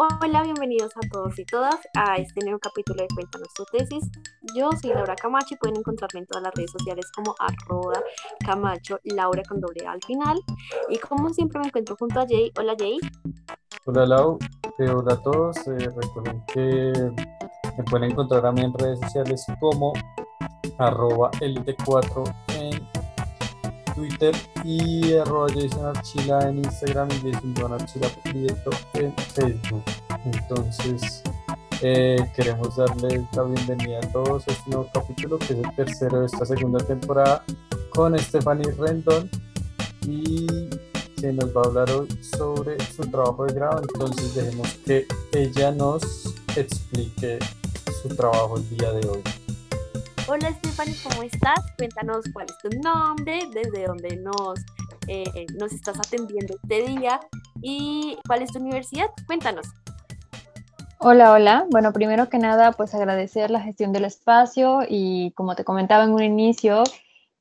Hola, bienvenidos a todos y todas a este nuevo capítulo de Cuéntanos tu tesis. Yo soy Laura Camacho y pueden encontrarme en todas las redes sociales como arroba Camacho, Laura con doble A al final. Y como siempre me encuentro junto a Jay. Hola Jay. Hola Lau, eh, hola a todos. Eh, recuerden que me pueden encontrar a mí en redes sociales como arroba elite4 en Twitter y arroba Jason Archila en Instagram y Jason Archila Prieto en Facebook. Entonces, eh, queremos darles la bienvenida a todos a este nuevo capítulo, que es el tercero de esta segunda temporada, con Stephanie Rendon y que nos va a hablar hoy sobre su trabajo de grado. Entonces, dejemos que ella nos explique su trabajo el día de hoy. Hola Stephanie, ¿cómo estás? Cuéntanos cuál es tu nombre, desde dónde nos, eh, nos estás atendiendo este día y cuál es tu universidad. Cuéntanos. Hola, hola. Bueno, primero que nada, pues agradecer la gestión del espacio y como te comentaba en un inicio,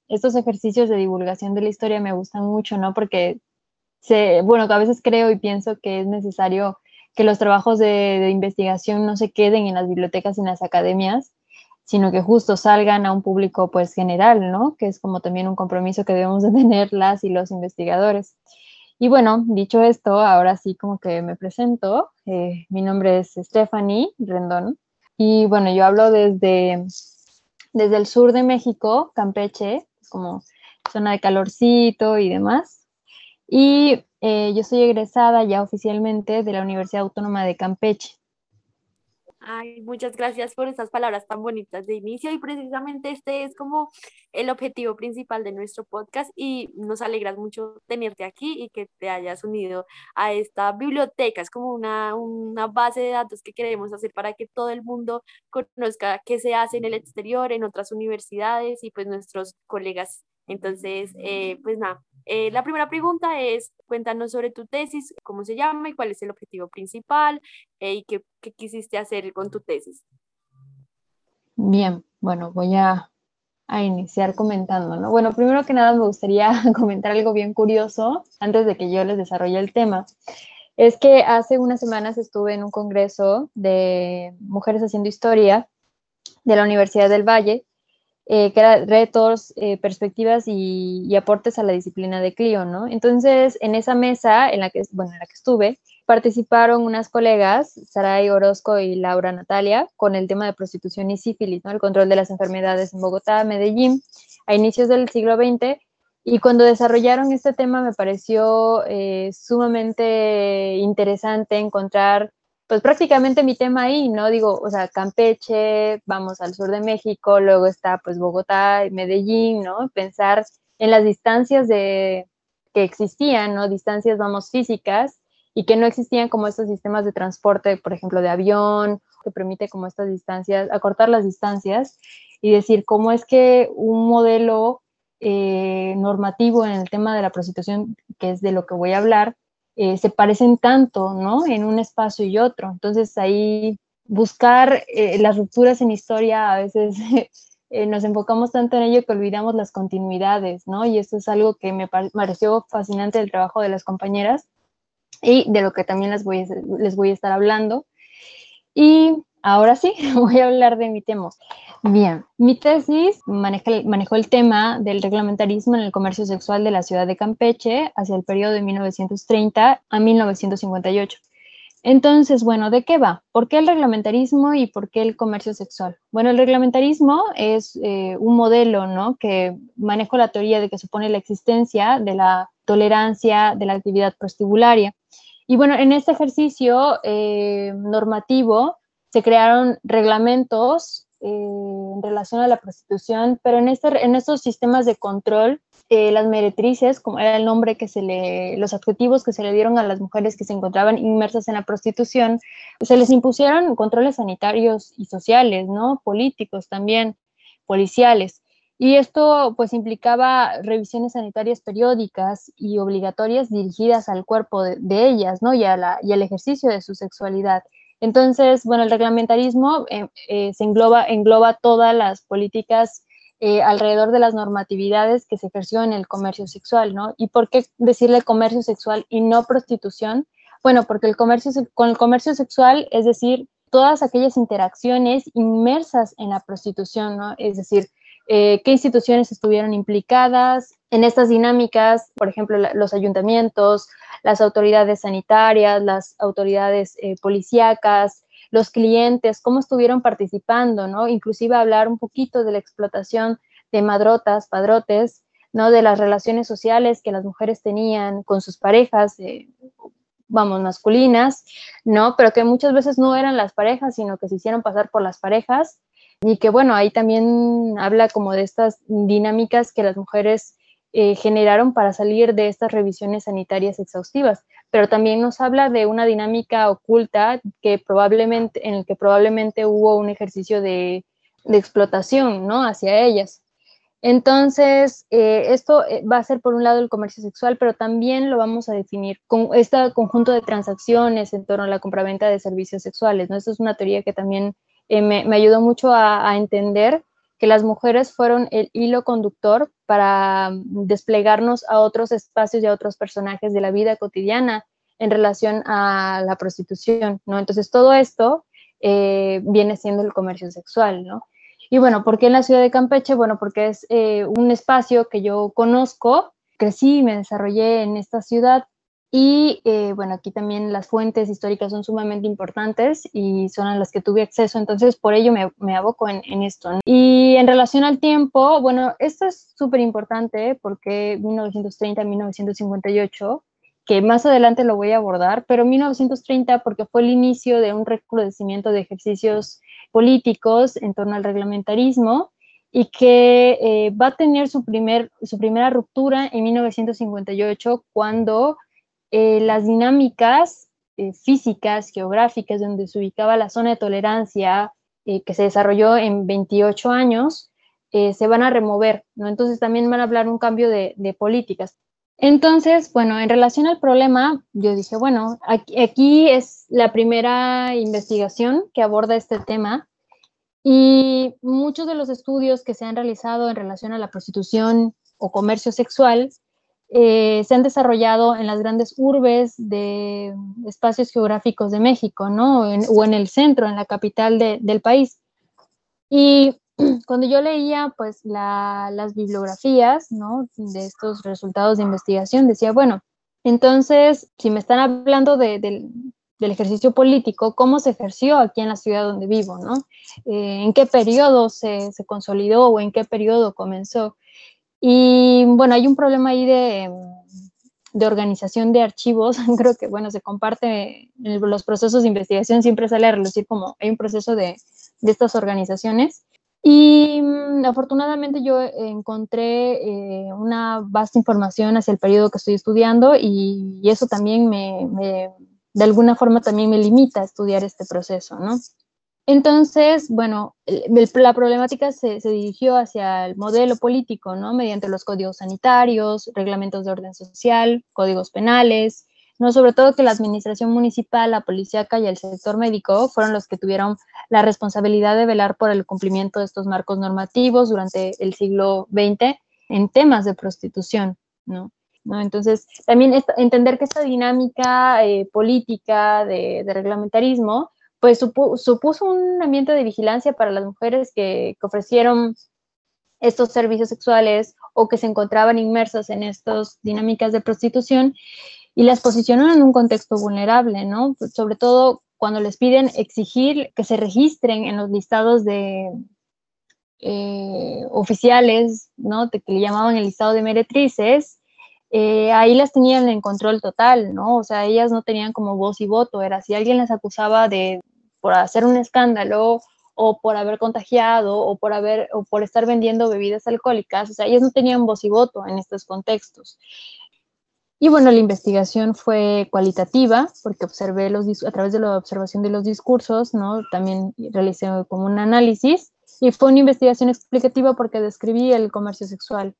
estos ejercicios de divulgación de la historia me gustan mucho, ¿no? Porque, se, bueno, a veces creo y pienso que es necesario que los trabajos de, de investigación no se queden en las bibliotecas y en las academias, sino que justo salgan a un público pues general, ¿no? Que es como también un compromiso que debemos de tener las y los investigadores. Y bueno, dicho esto, ahora sí como que me presento. Eh, mi nombre es Stephanie Rendón y bueno, yo hablo desde, desde el sur de México, Campeche, como zona de calorcito y demás. Y eh, yo soy egresada ya oficialmente de la Universidad Autónoma de Campeche. Ay, muchas gracias por esas palabras tan bonitas de inicio y precisamente este es como el objetivo principal de nuestro podcast y nos alegras mucho tenerte aquí y que te hayas unido a esta biblioteca. Es como una, una base de datos que queremos hacer para que todo el mundo conozca qué se hace en el exterior, en otras universidades y pues nuestros colegas. Entonces, eh, pues nada, eh, la primera pregunta es, cuéntanos sobre tu tesis, cómo se llama y cuál es el objetivo principal eh, y qué, qué, quisiste hacer con tu tesis. Bien, bueno, voy a, a, iniciar comentando, ¿no? Bueno, primero que nada me gustaría comentar algo bien curioso antes de que yo les desarrolle el tema. Es que hace unas semanas estuve en un congreso de mujeres haciendo historia de la Universidad del Valle eh, que era retos, eh, perspectivas y, aportes a la disciplina de Clio, ¿no? Entonces, en esa mesa en la que, bueno, en la que estuve, participaron unas colegas, Saray Orozco y Laura Natalia, con el tema de prostitución y sífilis, ¿no? El control de las enfermedades en Bogotá, Medellín, a inicios del siglo XX. Y cuando desarrollaron este tema me pareció eh, sumamente interesante encontrar pues prácticamente mi tema ahí, ¿no? Digo, o sea, Campeche, vamos al sur de México, luego está pues Bogotá, Medellín, ¿no? Pensar en las distancias de, que existían, ¿no? Distancias, vamos, físicas y que no existían como estos sistemas de transporte, por ejemplo, de avión, que permite como estas distancias, acortar las distancias y decir cómo es que un modelo eh, normativo en el tema de la prostitución, que es de lo que voy a hablar, eh, se parecen tanto, ¿no? En un espacio y otro. Entonces ahí buscar eh, las rupturas en historia, a veces eh, nos enfocamos tanto en ello que olvidamos las continuidades, ¿no? Y esto es algo que me pareció fascinante del trabajo de las compañeras y de lo que también les voy les voy a estar hablando. Y ahora sí, voy a hablar de mi tema. Bien, mi tesis manejó el tema del reglamentarismo en el comercio sexual de la ciudad de Campeche hacia el periodo de 1930 a 1958. Entonces, bueno, ¿de qué va? ¿Por qué el reglamentarismo y por qué el comercio sexual? Bueno, el reglamentarismo es eh, un modelo, ¿no? Que maneja la teoría de que supone la existencia de la tolerancia de la actividad prostibularia. Y bueno, en este ejercicio eh, normativo se crearon reglamentos en relación a la prostitución, pero en, este, estos sistemas de control, eh, las meretrices, como era el nombre que se le, los adjetivos que se le dieron a las mujeres que se encontraban inmersas en la prostitución, se les impusieron controles sanitarios y sociales, ¿no? Políticos también, policiales. Y esto pues implicaba revisiones sanitarias periódicas y obligatorias dirigidas al cuerpo de, ellas, ¿no? Y, y al ejercicio de su sexualidad. Entonces, bueno, el reglamentarismo eh, eh, se engloba, engloba todas las políticas eh, alrededor de las normatividades que se ejerció en el comercio sexual, ¿no? ¿Y por qué decirle comercio sexual y no prostitución? Bueno, porque el comercio, con el comercio sexual, es decir, todas aquellas interacciones inmersas en la prostitución, ¿no? Es decir, eh, qué instituciones estuvieron implicadas en estas dinámicas, por ejemplo, los ayuntamientos, las autoridades sanitarias, las autoridades eh, policíacas, los clientes, cómo estuvieron participando, ¿no? Inclusive hablar un poquito de la explotación de madrotas, padrotes, ¿no? De las relaciones sociales que las mujeres tenían con sus parejas, eh, vamos, masculinas, ¿no? Pero que muchas veces no eran las parejas, sino que se hicieron pasar por las parejas y que, bueno, ahí también habla como de estas dinámicas que las mujeres eh, generaron para salir de estas revisiones sanitarias exhaustivas, pero también nos habla de una dinámica oculta que probablemente, en el que probablemente hubo un ejercicio de, explotación, ¿no? Hacia ellas. Entonces, eh, esto eh, va a ser por un lado el comercio sexual, pero también lo vamos a definir con este conjunto de transacciones en torno a la compraventa de servicios sexuales. ¿no? Esto es una teoría que también eh, me, ayudó mucho a, entender que las mujeres fueron el hilo conductor para desplegarnos a otros espacios y a otros personajes de la vida cotidiana en relación a la prostitución, ¿no? Entonces, todo esto viene siendo el comercio sexual, ¿no? Y bueno, ¿por qué en la ciudad de Campeche? Bueno, porque es eh, un espacio que yo conozco, crecí y me desarrollé en esta ciudad y eh, bueno, aquí también las fuentes históricas son sumamente importantes y son a las que tuve acceso, entonces por ello me, me aboco en, en esto. Y en relación al tiempo, bueno, esto es súper importante porque 1930-1958, que más adelante lo voy a abordar, pero 1930 porque fue el inicio de un recrudecimiento de ejercicios políticos en torno al reglamentarismo y que eh, va a tener su, primer, su primera ruptura en 1958 cuando eh, las dinámicas eh, físicas, geográficas, donde se ubicaba la zona de tolerancia que se desarrolló en 28 años, se van a remover, ¿no? Entonces también van a hablar un cambio de, de políticas. Entonces, bueno, en relación al problema, yo dije, bueno, aquí, es la primera investigación que aborda este tema y muchos de los estudios que se han realizado en relación a la prostitución o comercio sexual eh, se han desarrollado en las grandes urbes de espacios geográficos de México, ¿no? o en el centro, en la capital del país. Y cuando yo leía pues las bibliografías, ¿no? De estos resultados de investigación, decía, bueno, entonces, si me están hablando del ejercicio político, ¿cómo se ejerció aquí en la ciudad donde vivo, ¿no? Eh, ¿En qué periodo se, se, consolidó o en qué periodo comenzó? Y bueno, hay un problema ahí de, de organización de archivos. Creo que, bueno, se comparte en los procesos de investigación, siempre sale a relucir como hay un proceso de, de estas organizaciones. Y mm, afortunadamente yo encontré eh, una vasta información hacia el periodo que estoy estudiando y, eso también me, de alguna forma también me limita a estudiar este proceso, ¿no? Entonces, bueno, la problemática se, dirigió hacia el modelo político, ¿no? Mediante los códigos sanitarios, reglamentos de orden social, códigos penales, no, sobre todo que la administración municipal, la policíaca y el sector médico fueron los que tuvieron la responsabilidad de velar por el cumplimiento de estos marcos normativos durante el siglo XX en temas de prostitución, ¿no? Entonces, también entender que esta dinámica eh, política de, reglamentarismo, pues supuso un ambiente de vigilancia para las mujeres que, que ofrecieron estos servicios sexuales o que se encontraban inmersas en estas dinámicas de prostitución y las posicionan en un contexto vulnerable, ¿no? Sobre todo cuando les piden exigir que se registren en los listados de eh, oficiales, ¿no? Que le llamaban el listado de meretrices, eh, ahí las tenían en control total, ¿no? O sea, ellas no tenían como voz y voto, era si alguien las acusaba de por hacer un escándalo o por haber contagiado o por haber o por estar vendiendo bebidas alcohólicas, o sea, ellas no tenían voz y voto en estos contextos. Y bueno, la investigación fue cualitativa porque observé los, a través de la observación de los discursos, ¿no? También realicé como un análisis y fue una investigación explicativa porque describí el comercio sexual.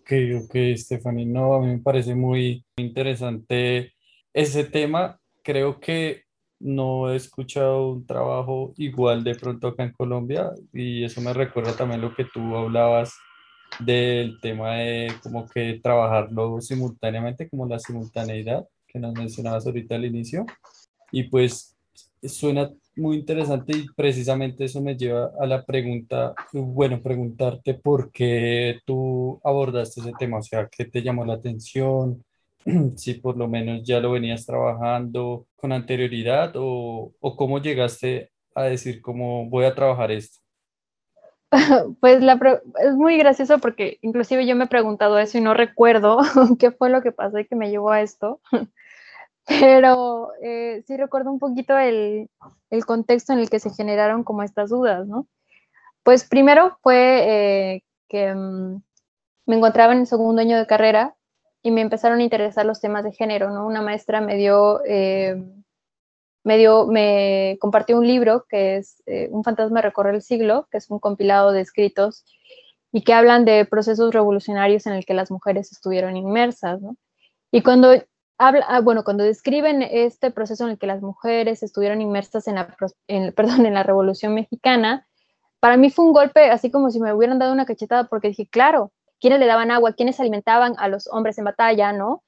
Ok, ok, Stephanie, no, a mí me parece muy interesante ese tema. Creo que no he escuchado un trabajo igual de pronto acá en Colombia y eso me recuerda también lo que tú hablabas del tema de como que trabajarlo simultáneamente, como la simultaneidad, que nos mencionabas ahorita al inicio. Y pues suena muy interesante y precisamente eso me lleva a la pregunta, bueno, preguntarte por qué tú abordaste ese tema, o sea, ¿qué te llamó la atención? Si por lo menos ya lo venías trabajando con anterioridad o, o cómo llegaste a decir cómo voy a trabajar esto. Pues la es muy gracioso porque inclusive yo me he preguntado eso y no recuerdo qué fue lo que pasó y que me llevó a esto. Pero eh, sí recuerdo un poquito el, el, contexto en el que se generaron como estas dudas, ¿no? Pues primero fue eh, que mm, me encontraba en el segundo año de carrera y me empezaron a interesar los temas de género, ¿no? Una maestra me dio eh, me, dio, me compartió un libro que es eh, Un fantasma recorre el siglo, que es un compilado de escritos y que hablan de procesos revolucionarios en el que las mujeres estuvieron inmersas. ¿no? Y cuando habla, ah, bueno, cuando describen este proceso en el que las mujeres estuvieron inmersas en la, en, perdón, en la Revolución Mexicana, para mí fue un golpe así como si me hubieran dado una cachetada porque dije, claro, ¿quiénes le daban agua? ¿Quiénes alimentaban a los hombres en batalla? ¿no?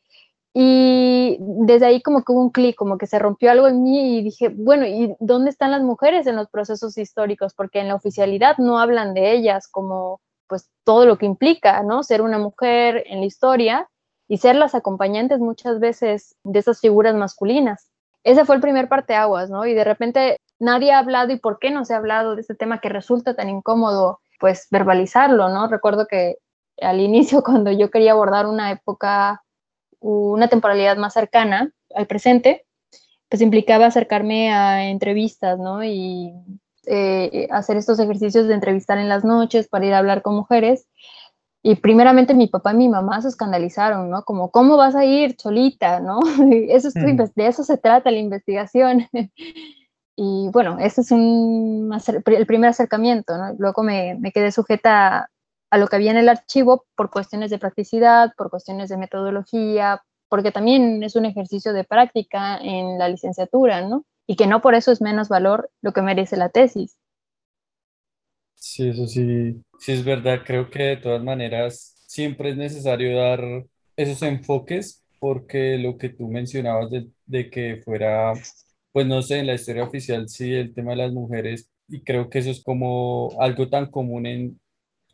Y desde ahí como que hubo un clic, como que se rompió algo en mí y dije, bueno, ¿y dónde están las mujeres en los procesos históricos? Porque en la oficialidad no hablan de ellas como pues todo lo que implica, ¿no? Ser una mujer en la historia y ser las acompañantes muchas veces de esas figuras masculinas. Ese fue el primer parteaguas, ¿no? Y de repente nadie ha hablado y por qué no se ha hablado de este tema que resulta tan incómodo, pues verbalizarlo, ¿no? Recuerdo que al inicio cuando yo quería abordar una época una temporalidad más cercana al presente, pues implicaba acercarme a entrevistas, ¿no? Y eh, hacer estos ejercicios de entrevistar en las noches para ir a hablar con mujeres. Y primeramente mi papá y mi mamá se escandalizaron, ¿no? Como, ¿cómo vas a ir solita, no? Eso es mm. De eso se trata la investigación. y bueno, ese es un, el primer acercamiento, ¿no? Luego me, me quedé sujeta a lo que había en el archivo por cuestiones de practicidad, por cuestiones de metodología, porque también es un ejercicio de práctica en la licenciatura, ¿no? Y que no por eso es menos valor lo que merece la tesis. Sí, eso sí, sí es verdad. Creo que de todas maneras siempre es necesario dar esos enfoques porque lo que tú mencionabas de, de que fuera, pues no sé, en la historia oficial sí, el tema de las mujeres, y creo que eso es como algo tan común en,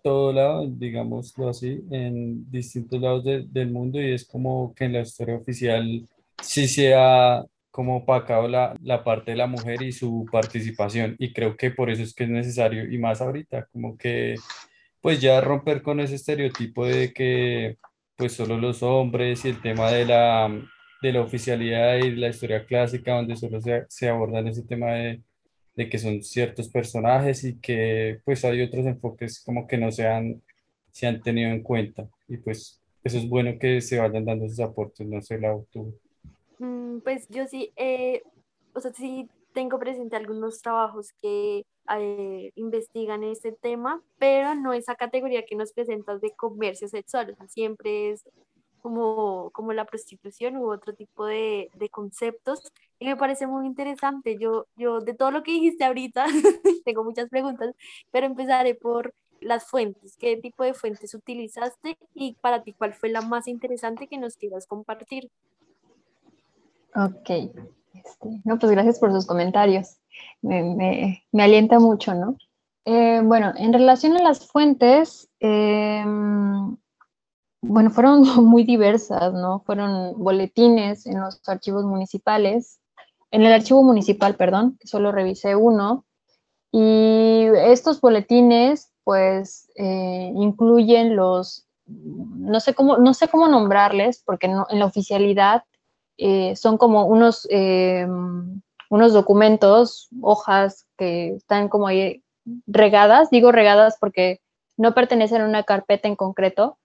todo lado, digámoslo así, en distintos lados del mundo y es como que en la historia oficial sí se ha como opacado la, la parte de la mujer y su participación y creo que por eso es que es necesario y más ahorita, como que pues ya romper con ese estereotipo de que pues solo los hombres y el tema de la, de la oficialidad y la historia clásica donde solo se, se abordan ese tema de de que son ciertos personajes y que pues hay otros enfoques como que no se han, se han tenido en cuenta y pues eso es bueno que se vayan dando esos aportes, no sé, la tú. Mm, pues yo sí, eh, o sea, sí tengo presente algunos trabajos que eh, investigan este tema, pero no esa categoría que nos presentas de comercio sexual, o sea, siempre es como, como la prostitución u otro tipo de, de, conceptos. Y me parece muy interesante. Yo, yo de todo lo que dijiste ahorita, tengo muchas preguntas, pero empezaré por las fuentes. ¿Qué tipo de fuentes utilizaste y para ti cuál fue la más interesante que nos quieras compartir? Ok. Este, no, pues gracias por sus comentarios. Me, me, alienta mucho, ¿no? Eh, bueno, en relación a las fuentes, eh, bueno, fueron muy diversas, ¿no? Fueron boletines en los archivos municipales, en el archivo municipal, perdón, que solo revisé uno, y estos boletines, pues, eh, incluyen los, no sé cómo, no sé cómo nombrarles, porque en la oficialidad eh, son como unos, eh, unos documentos, hojas que están como ahí regadas, digo regadas porque no pertenecen a una carpeta en concreto,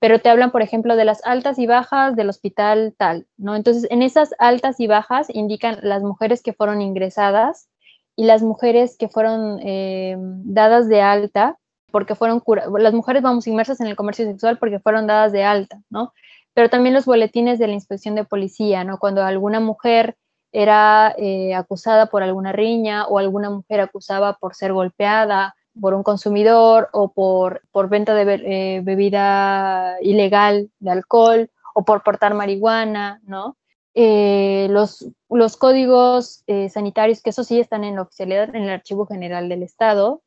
pero te hablan, por ejemplo, de las altas y bajas del hospital tal, ¿no? Entonces, en esas altas y bajas indican las mujeres que fueron ingresadas y las mujeres que fueron eh, dadas de alta, porque fueron curadas, las mujeres vamos inmersas en el comercio sexual porque fueron dadas de alta, ¿no? Pero también los boletines de la inspección de policía, ¿no? Cuando alguna mujer era eh, acusada por alguna riña o alguna mujer acusada por ser golpeada por un consumidor o por, por venta de eh, bebida ilegal de alcohol o por portar marihuana, ¿no? eh, los, los, códigos sanitarios, que eso sí están en la oficialidad, en el Archivo General del Estado,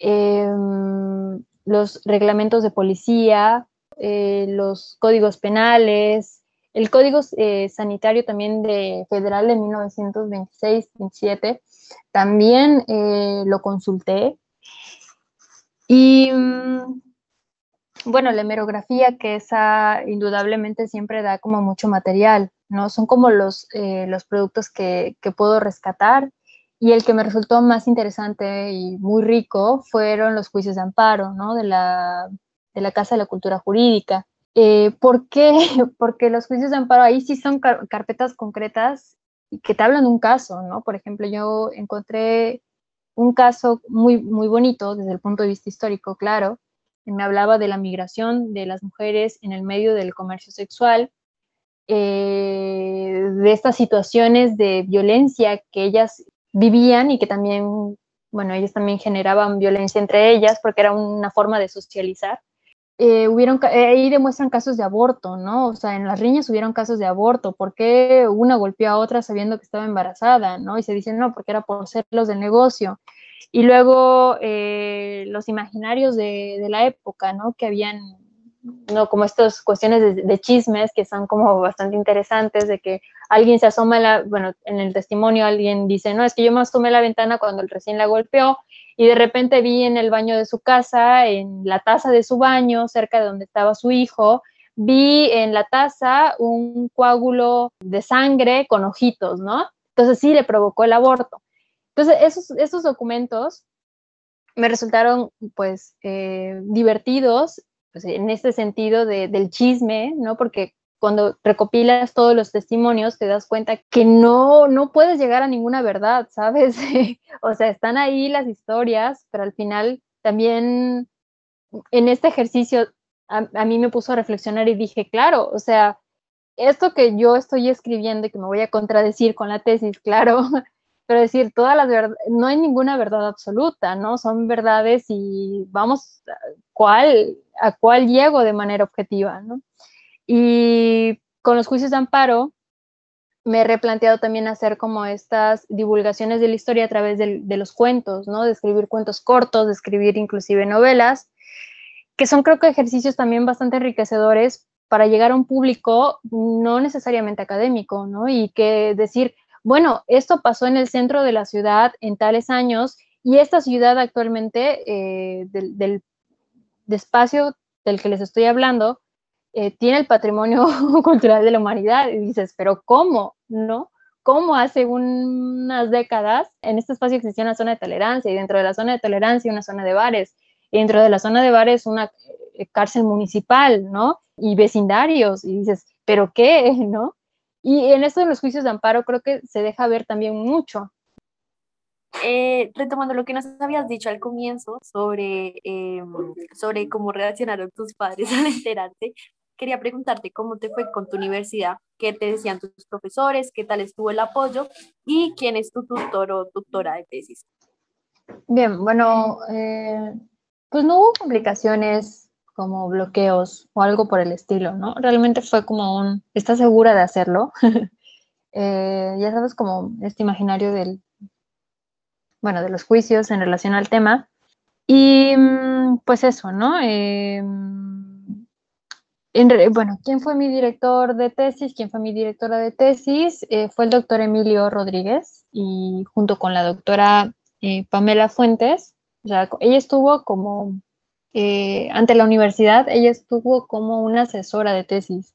em, los reglamentos de policía, eh, los códigos penales, el código sanitario también de federal de 1926-27, también lo consulté. Y mm, bueno, la hemerografía, que esa indudablemente siempre da como mucho material, ¿no? Son como los, eh, los productos que, puedo rescatar. Y el que me resultó más interesante y muy rico fueron los juicios de amparo, ¿no? De la, Casa de la Cultura Jurídica. Eh, ¿Por qué? Porque los juicios de amparo ahí sí son carpetas concretas que te hablan de un caso, ¿no? Por ejemplo, yo encontré un caso muy, muy bonito desde el punto de vista histórico, claro. Me hablaba de la migración de las mujeres en el medio del comercio sexual eh, de estas situaciones de violencia que ellas vivían y que también, bueno, ellas también generaban violencia entre ellas porque era una forma de socializar. Eh, hubieron, eh, ahí demuestran casos de aborto, ¿no? O sea, en las riñas hubieron casos de aborto, ¿por qué una golpeó a otra sabiendo que estaba embarazada, ¿no? Y se dicen, no, porque era por ser los del negocio. Y luego los imaginarios de, de, la época, ¿no? Que habían no como estas cuestiones de, chismes que son como bastante interesantes, de que alguien se asoma, la, bueno, en el testimonio alguien dice, no, es que yo me asomé la ventana cuando el recién la golpeó y de repente vi en el baño de su casa, en la taza de su baño, cerca de donde estaba su hijo, vi en la taza un coágulo de sangre con ojitos, ¿no? Entonces sí le provocó el aborto. Entonces esos, esos documentos me resultaron pues eh, divertidos pues, en este sentido del chisme, ¿no? Porque cuando recopilas todos los testimonios te das cuenta que no, no puedes llegar a ninguna verdad, ¿sabes? o sea, están ahí las historias, pero al final también en este ejercicio a, mí me puso a reflexionar y dije, claro, o sea, esto que yo estoy escribiendo y que me voy a contradecir con la tesis, claro, pero decir, todas las no hay ninguna verdad absoluta, ¿no? Son verdades y vamos, ¿cuál, a cuál llego de manera objetiva, ¿no? Y con los juicios de amparo, me he replanteado también hacer como estas divulgaciones de la historia a través de, de, los cuentos, ¿no? De escribir cuentos cortos, de escribir inclusive novelas, que son creo que ejercicios también bastante enriquecedores para llegar a un público no necesariamente académico, ¿no? Y que decir, bueno, esto pasó en el centro de la ciudad en tales años y esta ciudad actualmente eh, del, espacio del que les estoy hablando eh, tiene el patrimonio cultural de la humanidad y dices, pero ¿cómo? ¿No? ¿Cómo hace unas décadas en este espacio existía una zona de tolerancia y dentro de la zona de tolerancia una zona de bares y dentro de la zona de bares una eh, cárcel municipal, ¿no? Y vecindarios y dices, ¿pero qué? ¿No? Y en esto de los juicios de amparo creo que se deja ver también mucho. Eh, retomando lo que nos habías dicho al comienzo sobre, eh, sobre cómo reaccionaron tus padres al enterarte, quería preguntarte cómo te fue con tu universidad, qué te decían tus profesores, qué tal estuvo el apoyo y quién es tu tutor o tutora de tesis. Bien, bueno, eh, pues no hubo complicaciones como bloqueos o algo por el estilo, ¿no? Realmente fue como un, ¿estás segura de hacerlo? Eh, ya sabes, como este imaginario del, bueno, de los juicios en relación al tema. Y mm, pues eso, ¿no? Eh, bueno, ¿quién fue mi director de tesis? ¿Quién fue mi directora de tesis? Eh, fue el doctor Emilio Rodríguez y junto con la doctora Pamela Fuentes. O sea, ella estuvo como eh, ante la universidad, ella estuvo como una asesora de tesis,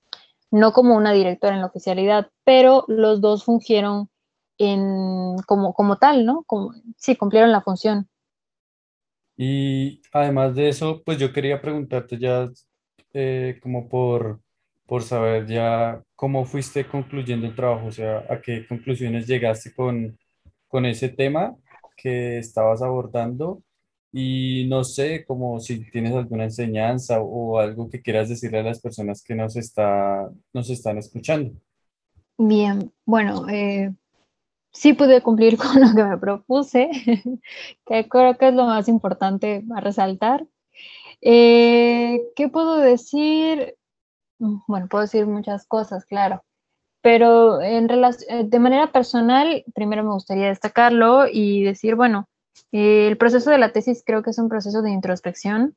no como una directora en la oficialidad, pero los dos fungieron en, como, como tal, ¿no? Como, sí, cumplieron la función. Y además de eso, pues yo quería preguntarte ya eh, como por, por saber ya cómo fuiste concluyendo el trabajo, o sea, a qué conclusiones llegaste con, con ese tema que estabas abordando y no sé, como si tienes alguna enseñanza o algo que quieras decirle a las personas que nos, está, nos están escuchando. Bien, bueno, eh, sí pude cumplir con lo que me propuse, que creo que es lo más importante a resaltar. Eh, ¿Qué puedo decir? Bueno, puedo decir muchas cosas, claro. pero en eh, de manera personal, primero me gustaría destacarlo y decir, bueno, el proceso de la tesis creo que es un proceso de introspección,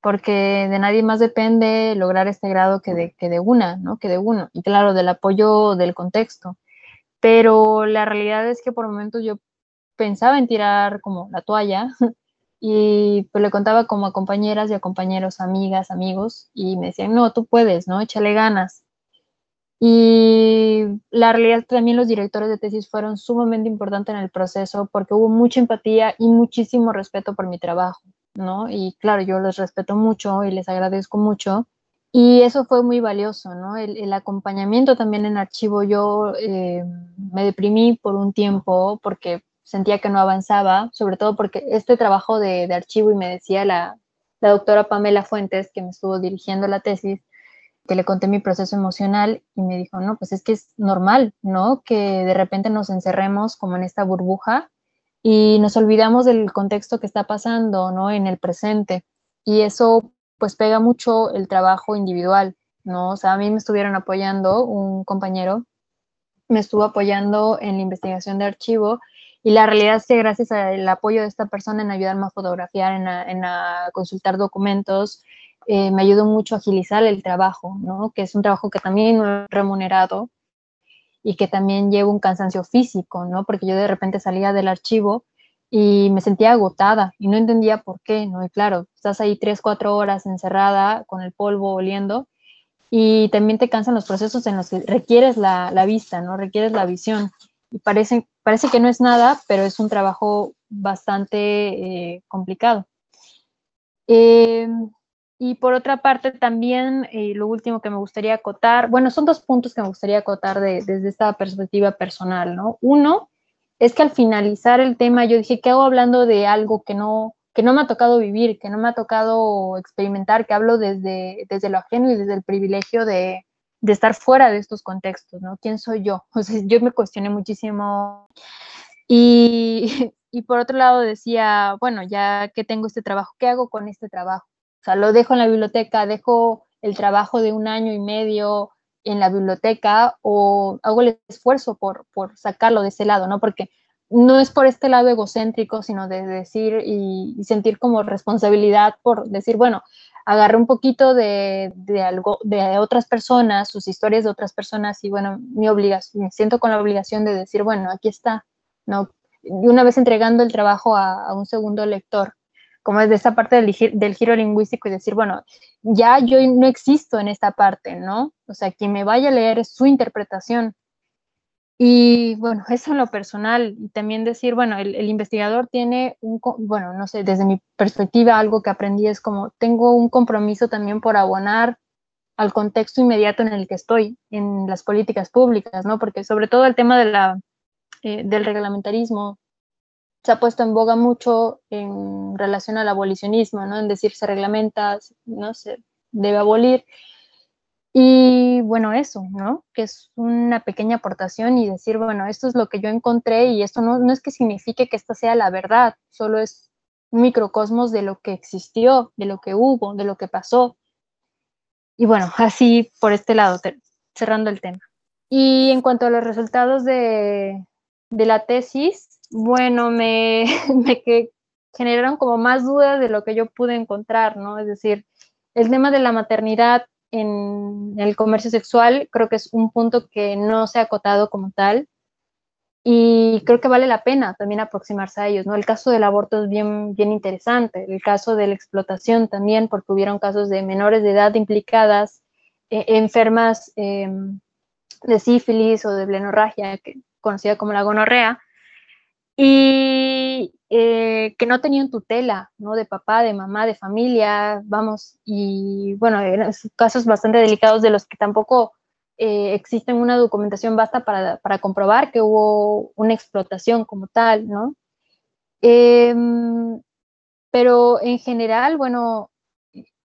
porque de nadie más depende lograr este grado que de, que de una, ¿no? Que de uno, y claro, del apoyo del contexto. Pero la realidad es que por momentos yo pensaba en tirar como la toalla y pues le contaba como a compañeras y a compañeros, amigas, amigos, y me decían, no, tú puedes, ¿no? Échale ganas. Y la realidad también los directores de tesis fueron sumamente importantes en el proceso porque hubo mucha empatía y muchísimo respeto por mi trabajo, ¿no? Y claro, yo les respeto mucho y les agradezco mucho. Y eso fue muy valioso, ¿no? El, acompañamiento también en archivo. Yo eh, me deprimí por un tiempo porque sentía que no avanzaba, sobre todo porque este trabajo de, de archivo, y me decía la, la doctora Pamela Fuentes, que me estuvo dirigiendo la tesis, que le conté mi proceso emocional y me dijo, no, pues es que es normal, ¿no? Que de repente nos encerremos como en esta burbuja y nos olvidamos del contexto que está pasando, ¿no? En el presente. Y eso pues pega mucho el trabajo individual, ¿no? O sea, a mí me estuvieron apoyando, un compañero me estuvo apoyando en la investigación de archivo y la realidad es que gracias al apoyo de esta persona en ayudarme a fotografiar, en en a consultar documentos, eh, me ayudó mucho a agilizar el trabajo, ¿no? que es un trabajo que también no he remunerado y que también lleva un cansancio físico, ¿no? porque yo de repente salía del archivo y me sentía agotada y no entendía por qué, ¿no? Y claro, estás ahí tres, cuatro horas encerrada con el polvo oliendo y también te cansan los procesos en los que requieres la, la vista, ¿no? Requieres la visión. Y parece, parece que no es nada, pero es un trabajo bastante eh, complicado. Eh, y por otra parte, también eh, lo último que me gustaría acotar, bueno, son dos puntos que me gustaría acotar desde esta perspectiva personal, ¿no? Uno es que al finalizar el tema yo dije, ¿qué hago hablando de algo que no, que no me ha tocado vivir, que no me ha tocado experimentar, que hablo desde, desde lo ajeno y desde el privilegio de, de estar fuera de estos contextos, ¿no? ¿Quién soy yo? O sea, yo me cuestioné muchísimo y, y por otro lado decía, bueno, ya que tengo este trabajo, ¿qué hago con este trabajo? O sea, lo dejo en la biblioteca, dejo el trabajo de un año y medio en la biblioteca o hago el esfuerzo por, por sacarlo de ese lado, ¿no? Porque no es por este lado egocéntrico, sino de decir y, sentir como responsabilidad por decir, bueno, agarré un poquito de, de, algo, de otras personas, sus historias de otras personas y bueno, mi obligación, me siento con la obligación de decir, bueno, aquí está, ¿no? Y una vez entregando el trabajo a, a un segundo lector, como es de esta parte del, giro lingüístico y decir, bueno, ya yo no existo en esta parte, ¿no? O sea, quien me vaya a leer es su interpretación. Y bueno, eso en lo personal. Y también decir, bueno, el, el, investigador tiene un, bueno, no sé, desde mi perspectiva, algo que aprendí es como, tengo un compromiso también por abonar al contexto inmediato en el que estoy, en las políticas públicas, ¿no? Porque sobre todo el tema de la, eh, del reglamentarismo, se ha puesto en boga mucho en relación al abolicionismo, ¿no? En decir se reglamenta, no se debe abolir. Y bueno, eso, ¿no? Que es una pequeña aportación y decir, bueno, esto es lo que yo encontré y esto no, no es que signifique que esta sea la verdad, solo es un microcosmos de lo que existió, de lo que hubo, de lo que pasó. Y bueno, así por este lado, cerrando el tema. Y en cuanto a los resultados de, de la tesis, bueno, me, generaron como más dudas de lo que yo pude encontrar, ¿no? Es decir, el tema de la maternidad en el comercio sexual creo que es un punto que no se ha acotado como tal y creo que vale la pena también aproximarse a ellos, ¿no? El caso del aborto es bien, bien interesante, el caso de la explotación también, porque hubieron casos de menores de edad implicadas, eh, enfermas em, de sífilis o de blenorragia, que, conocida como la gonorrea, y eh, que no tenían tutela, ¿no? De papá, de mamá, de familia, vamos, y bueno, eran casos bastante delicados de los que tampoco eh, existen una documentación basta para, para, comprobar que hubo una explotación como tal, ¿no? Em, pero en general, bueno,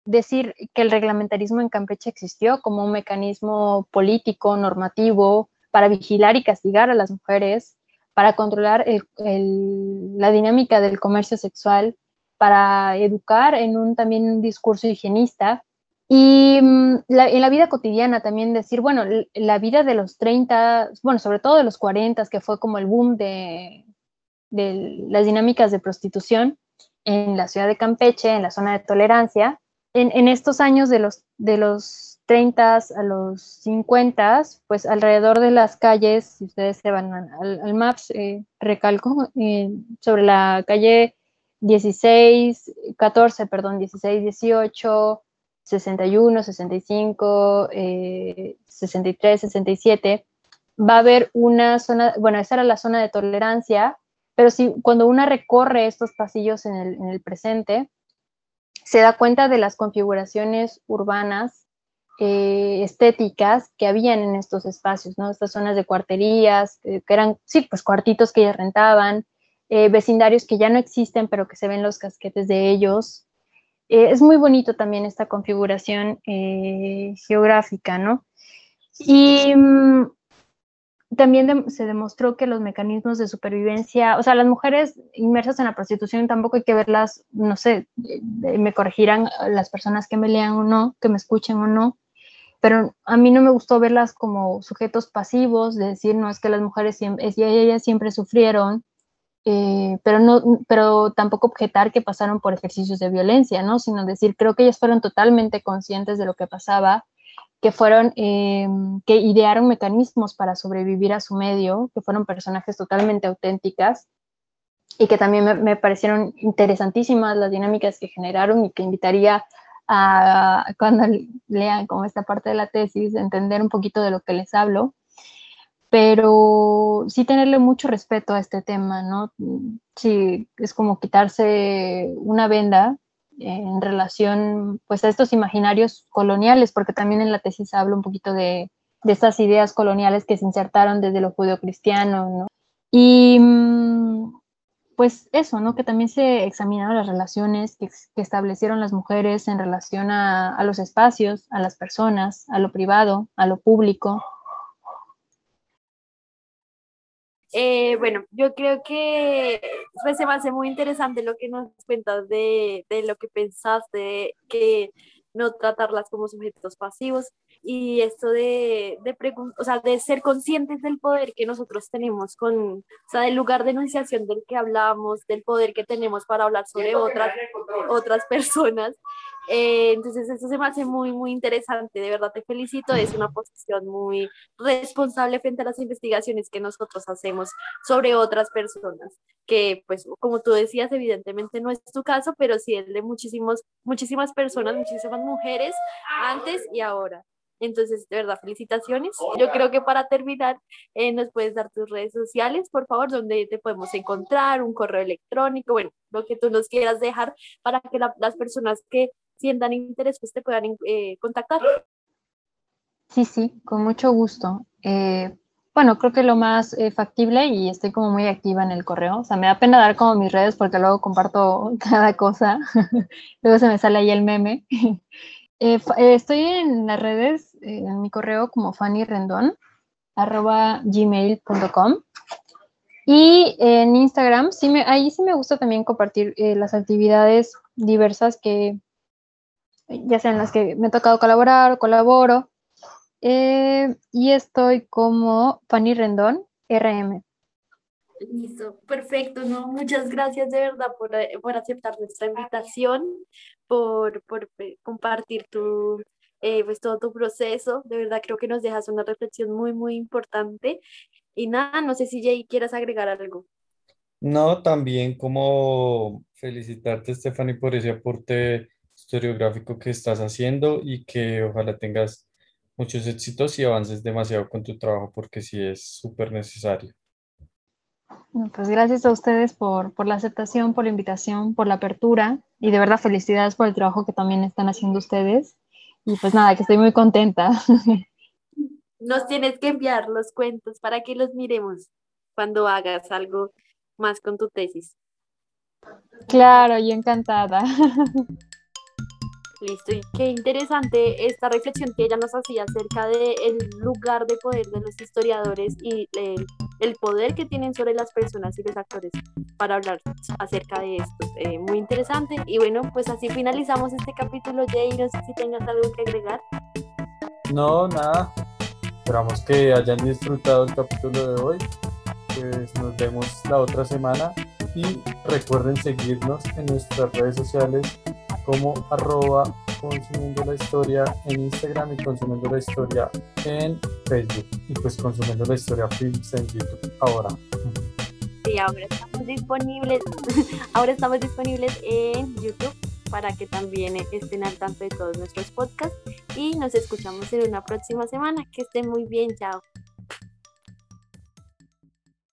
decir que el reglamentarismo en Campeche existió como un mecanismo político, normativo, para vigilar y castigar a las mujeres, para controlar la dinámica del comercio sexual, para educar en un también un discurso higienista Y mm, en la vida cotidiana también decir, bueno, la vida de los 30, bueno, sobre todo de los 40, que fue como el boom de, las dinámicas de prostitución en la ciudad de Campeche, en la zona de tolerancia, en, en estos años de los, de los 30 a los 50, pues alrededor de las calles, si ustedes se van al, Maps, eh, recalco, eh, sobre la calle 16, 14, perdón, 16, 18, 61, 65, 63, 67, va a haber una zona, bueno, esa era la zona de tolerancia, pero si cuando una recorre estos pasillos en el, en el presente, se da cuenta de las configuraciones urbanas eh, estéticas que habían en estos espacios, ¿no? Estas zonas de cuarterías, que eran, sí, pues cuartitos que ellas rentaban, eh, vecindarios que ya no existen, pero que se ven los casquetes de ellos. Eh, es muy bonito también esta configuración geográfica, ¿no? Y mm, también se demostró que los mecanismos de supervivencia, o sea, las mujeres inmersas en la prostitución tampoco hay que verlas, no sé, me corregirán las personas que me lean o no, que me escuchen o no, pero a mí no me gustó verlas como sujetos pasivos, de decir, no, es que las mujeres siempre, ellas siempre sufrieron, eh, pero, no, pero tampoco objetar que pasaron por ejercicios de violencia, ¿no? Sino decir, creo que ellas fueron totalmente conscientes de lo que pasaba, que fueron, eh, que idearon mecanismos para sobrevivir a su medio, que fueron personajes totalmente auténticas y que también me, me parecieron interesantísimas las dinámicas que generaron y que invitaría a, cuando lean como esta parte de la tesis, entender un poquito de lo que les hablo, pero sí tenerle mucho respeto a este tema, ¿no? Sí, es como quitarse una venda en relación pues a estos imaginarios coloniales, porque también en la tesis hablo un poquito de, de estas ideas coloniales que se insertaron desde lo judeocristiano, ¿no? Y mm, pues eso, ¿no? Que también se examinaron las relaciones que, establecieron las mujeres en relación a, los espacios, a las personas, a lo privado, a lo público. Eh, bueno, yo creo que pues, se me hace muy interesante lo que nos cuentas de, de lo que pensaste, que no tratarlas como sujetos pasivos y esto de, de, o sea, de ser conscientes del poder que nosotros tenemos con, o sea, del lugar de enunciación del que hablamos, del poder que tenemos para hablar sobre otras, otras personas. Eh, entonces eso se me hace muy, muy interesante, de verdad te felicito, es una posición muy responsable frente a las investigaciones que nosotros hacemos sobre otras personas, que pues como tú decías, evidentemente no es tu caso, pero sí es de muchísimos, muchísimas personas, muchísimas mujeres antes y ahora. Entonces, de verdad, felicitaciones. Yo creo que para terminar, eh, nos puedes dar tus redes sociales, por favor, donde te podemos encontrar, un correo electrónico, bueno, lo que tú nos quieras dejar para que las personas que sientan interés, pues te puedan eh, contactar. Sí, sí, con mucho gusto. Eh, bueno, creo que lo más factible y estoy como muy activa en el correo. O sea, me da pena dar como mis redes porque luego comparto cada cosa. luego se me sale ahí el meme. Eh, eh, estoy en las redes, eh, en mi correo como Fanny Rendón, arroba gmail.com. Y en Instagram, sí me, ahí sí me gusta también compartir las actividades diversas que, ya sean las que me ha tocado colaborar o colaboro. y estoy como Fanny Rendón, RM. Listo, perfecto, ¿no? Muchas gracias de verdad por, por aceptar nuestra invitación, por, por eh, compartir tu, eh, pues todo tu proceso. De verdad creo que nos dejas una reflexión muy, muy importante. Y nada, no sé si Jay quieras agregar algo. No, también como felicitarte, Stephanie, por ese aporte historiográfico que estás haciendo y que ojalá tengas muchos éxitos y avances demasiado con tu trabajo porque sí es súper necesario. Pues gracias a ustedes por, la aceptación, por la invitación, por la apertura y de verdad felicidades por el trabajo que también están haciendo ustedes. Y pues nada, que estoy muy contenta. Nos tienes que enviar los cuentos para que los miremos cuando hagas algo más con tu tesis. Claro, y encantada. Listo, y qué interesante esta reflexión que ella nos hacía acerca del lugar de poder de los historiadores y el, el, poder que tienen sobre las personas y los actores para hablar acerca de esto. Eh, muy interesante. Y bueno, pues así finalizamos este capítulo, Jay. No sé si tengas algo que agregar. No, nada. Esperamos que hayan disfrutado el capítulo de hoy. Pues nos vemos la otra semana y recuerden seguirnos en nuestras redes sociales como consumiendo la historia en Instagram y consumiendo la historia en Facebook y pues consumiendo la historia films en YouTube ahora. Sí, ahora estamos disponibles, ahora estamos disponibles en YouTube para que también estén al tanto de todos nuestros podcasts y nos escuchamos en una próxima semana. Que estén muy bien, chao.